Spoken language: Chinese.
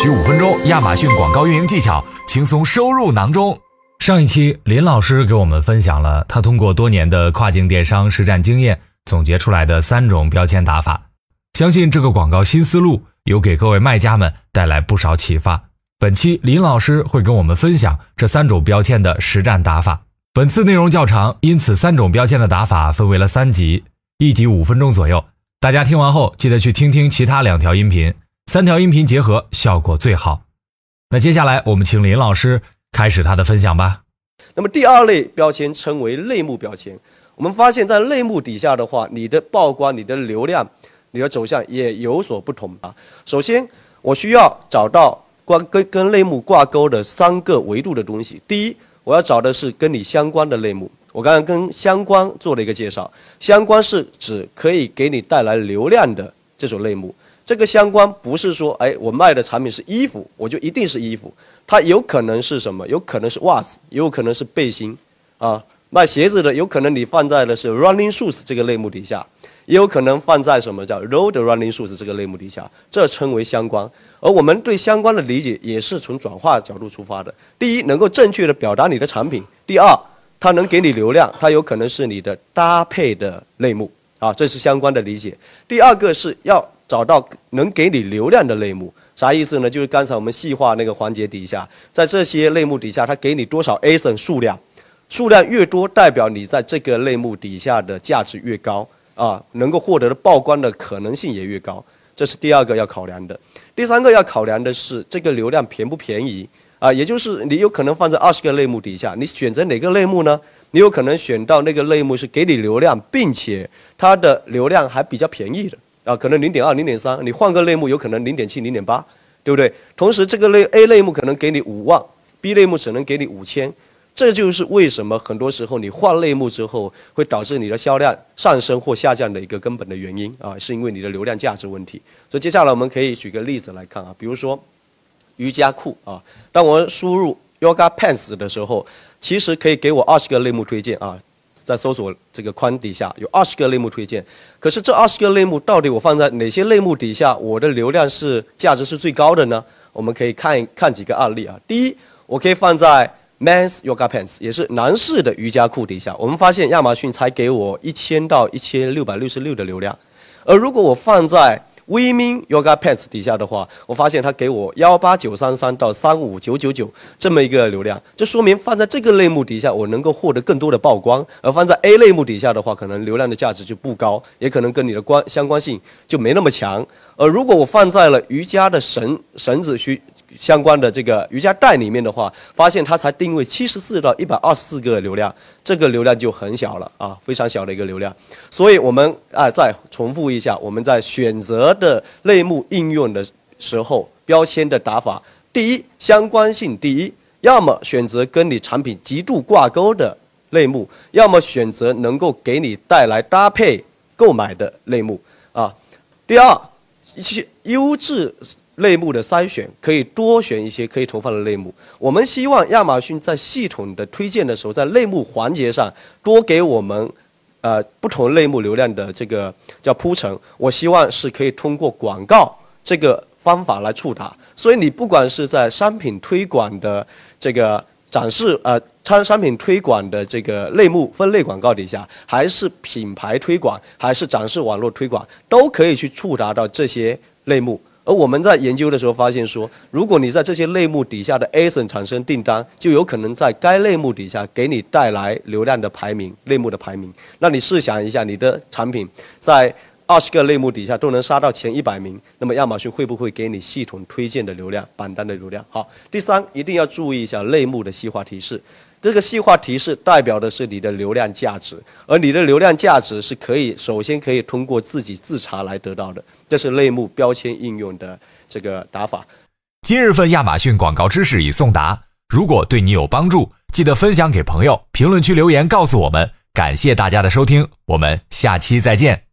需五分钟，亚马逊广告运营技巧轻松收入囊中。上一期林老师给我们分享了他通过多年的跨境电商实战经验总结出来的三种标签打法，相信这个广告新思路有给各位卖家们带来不少启发。本期林老师会跟我们分享这三种标签的实战打法。本次内容较长，因此三种标签的打法分为了三集，一集五分钟左右。大家听完后记得去听听其他两条音频。三条音频结合效果最好。那接下来我们请林老师开始他的分享吧。那么第二类标签称为类目标签。我们发现，在类目底下的话，你的曝光、你的流量、你的走向也有所不同啊。首先，我需要找到关跟跟类目挂钩的三个维度的东西。第一，我要找的是跟你相关的类目。我刚刚跟相关做了一个介绍，相关是指可以给你带来流量的这种类目。这个相关不是说，哎，我卖的产品是衣服，我就一定是衣服。它有可能是什么？有可能是袜子，也有可能是背心。啊，卖鞋子的有可能你放在的是 running shoes 这个类目底下，也有可能放在什么叫 road running shoes 这个类目底下，这称为相关。而我们对相关的理解也是从转化角度出发的。第一，能够正确的表达你的产品；第二，它能给你流量，它有可能是你的搭配的类目。啊，这是相关的理解。第二个是要。找到能给你流量的类目，啥意思呢？就是刚才我们细化那个环节底下，在这些类目底下，它给你多少 ASIN 数量，数量越多，代表你在这个类目底下的价值越高啊，能够获得的曝光的可能性也越高。这是第二个要考量的。第三个要考量的是这个流量便不便宜啊？也就是你有可能放在二十个类目底下，你选择哪个类目呢？你有可能选到那个类目是给你流量，并且它的流量还比较便宜的。啊，可能零点二、零点三，你换个类目有可能零点七、零点八，对不对？同时，这个类 A 类目可能给你五万，B 类目只能给你五千，这就是为什么很多时候你换类目之后会导致你的销量上升或下降的一个根本的原因啊，是因为你的流量价值问题。所以接下来我们可以举个例子来看啊，比如说瑜伽裤啊，当我输入 Yoga Pants 的时候，其实可以给我二十个类目推荐啊。在搜索这个框底下有二十个类目推荐，可是这二十个类目到底我放在哪些类目？底下，我的流量是价值是最高的呢？我们可以看看几个案例啊。第一，我可以放在 Men's Yoga Pants，也是男士的瑜伽裤底下，我们发现亚马逊才给我一千到一千六百六十六的流量，而如果我放在 Women Yoga Pants 底下的话，我发现它给我幺八九三三到三五九九九这么一个流量，这说明放在这个类目底下，我能够获得更多的曝光；而放在 A 类目底下的话，可能流量的价值就不高，也可能跟你的关相关性就没那么强。而如果我放在了瑜伽的绳绳子需。相关的这个瑜伽带里面的话，发现它才定位七十四到一百二十四个流量，这个流量就很小了啊，非常小的一个流量。所以我们啊，再重复一下，我们在选择的类目应用的时候，标签的打法：第一，相关性第一，要么选择跟你产品极度挂钩的类目，要么选择能够给你带来搭配购买的类目啊。第二，一些优质。类目的筛选可以多选一些可以投放的类目。我们希望亚马逊在系统的推荐的时候，在类目环节上多给我们，呃，不同类目流量的这个叫铺陈。我希望是可以通过广告这个方法来触达。所以你不管是在商品推广的这个展示，呃，商商品推广的这个类目分类广告底下，还是品牌推广，还是展示网络推广，都可以去触达到这些类目。而我们在研究的时候发现说，如果你在这些类目底下的 ASIN 产生订单，就有可能在该类目底下给你带来流量的排名，类目的排名。那你试想一下，你的产品在二十个类目底下都能杀到前一百名，那么亚马逊会不会给你系统推荐的流量、榜单的流量？好，第三，一定要注意一下类目的细化提示。这个细化提示代表的是你的流量价值，而你的流量价值是可以首先可以通过自己自查来得到的。这是类目标签应用的这个打法。今日份亚马逊广告知识已送达，如果对你有帮助，记得分享给朋友，评论区留言告诉我们。感谢大家的收听，我们下期再见。